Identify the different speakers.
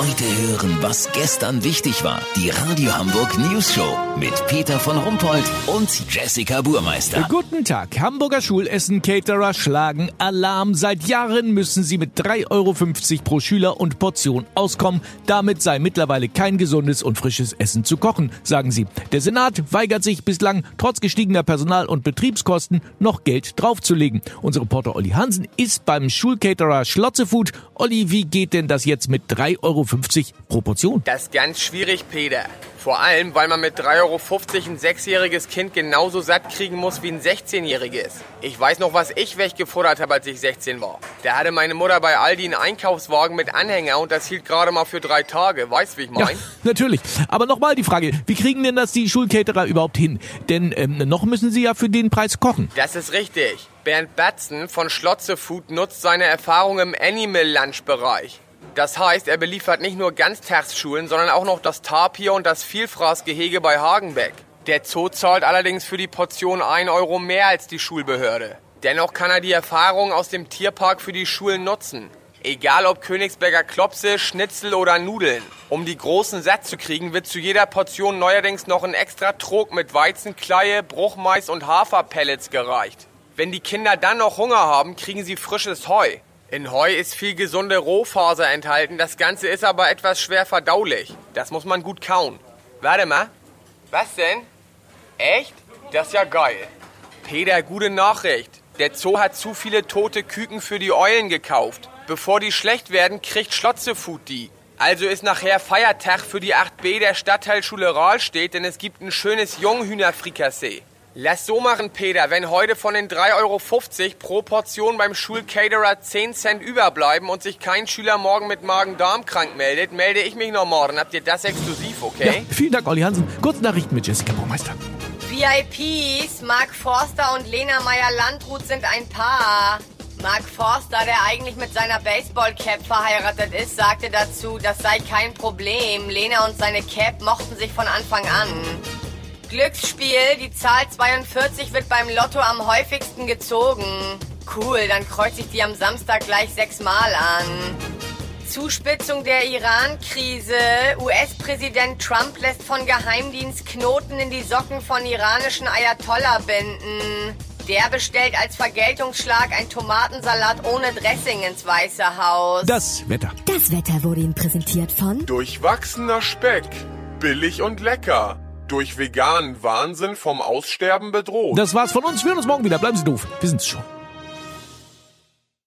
Speaker 1: Heute hören, was gestern wichtig war. Die Radio Hamburg News Show mit Peter von Rumpold und Jessica Burmeister.
Speaker 2: Guten Tag. Hamburger Schulessen Caterer schlagen Alarm. Seit Jahren müssen sie mit 3,50 Euro pro Schüler und Portion auskommen. Damit sei mittlerweile kein gesundes und frisches Essen zu kochen, sagen sie. Der Senat weigert sich bislang, trotz gestiegener Personal- und Betriebskosten, noch Geld draufzulegen. Unser Reporter Olli Hansen ist beim Schulcaterer Schlotzefood. Olli, wie geht denn das jetzt mit 3,50 Euro pro Portion?
Speaker 3: Das ist ganz schwierig, Peter. Vor allem, weil man mit 3,50 Euro ein sechsjähriges Kind genauso satt kriegen muss wie ein 16-jähriges. Ich weiß noch, was ich weggefuttert habe, als ich 16 war. Da hatte meine Mutter bei Aldi einen Einkaufswagen mit Anhänger und das hielt gerade mal für drei Tage. Weißt wie ich meine?
Speaker 2: Ja, natürlich. Aber nochmal die Frage, wie kriegen denn das die Schulcaterer überhaupt hin? Denn ähm, noch müssen sie ja für den Preis kochen.
Speaker 3: Das ist richtig. Bernd Batzen von Schlotze Food nutzt seine Erfahrung im Animal Lunch Bereich. Das heißt, er beliefert nicht nur Ganztagsschulen, sondern auch noch das Tapir und das Vielfraßgehege bei Hagenbeck. Der Zoo zahlt allerdings für die Portion 1 Euro mehr als die Schulbehörde. Dennoch kann er die Erfahrung aus dem Tierpark für die Schulen nutzen. Egal ob Königsberger Klopse, Schnitzel oder Nudeln. Um die großen satt zu kriegen, wird zu jeder Portion neuerdings noch ein extra Trog mit Weizenkleie, Bruchmais und Haferpellets gereicht. Wenn die Kinder dann noch Hunger haben, kriegen sie frisches Heu. In Heu ist viel gesunde Rohfaser enthalten, das Ganze ist aber etwas schwer verdaulich. Das muss man gut kauen. Warte mal. Was denn? Echt? Das ist ja geil. Peter, gute Nachricht. Der Zoo hat zu viele tote Küken für die Eulen gekauft. Bevor die schlecht werden, kriegt Schlotzefood die. Also ist nachher Feiertag für die 8b der Stadtteilschule Rahlstedt, denn es gibt ein schönes Junghühnerfrikassee. Lass so machen, Peter. Wenn heute von den 3,50 Euro pro Portion beim Schulcaterer 10 Cent überbleiben und sich kein Schüler morgen mit Magen-Darm krank meldet, melde ich mich noch morgen. Habt ihr das exklusiv, okay?
Speaker 2: Ja, vielen Dank, Olli Hansen. Kurznachrichten mit Jessica Baumeister.
Speaker 4: VIPs, Mark Forster und Lena Meyer-Landrut sind ein Paar. Mark Forster, der eigentlich mit seiner Baseball-Cap verheiratet ist, sagte dazu, das sei kein Problem. Lena und seine Cap mochten sich von Anfang an. Glücksspiel, die Zahl 42 wird beim Lotto am häufigsten gezogen. Cool, dann kreuze ich die am Samstag gleich sechsmal an. Zuspitzung der Iran-Krise. US-Präsident Trump lässt von Geheimdienst Knoten in die Socken von iranischen Ayatollah binden. Der bestellt als Vergeltungsschlag ein Tomatensalat ohne Dressing ins Weiße Haus.
Speaker 2: Das Wetter.
Speaker 5: Das Wetter wurde Ihnen präsentiert von
Speaker 6: Durchwachsener Speck. Billig und lecker durch veganen Wahnsinn vom Aussterben bedroht.
Speaker 2: Das war's von uns. Wir hören uns morgen wieder. Bleiben Sie doof. Wir sind's schon.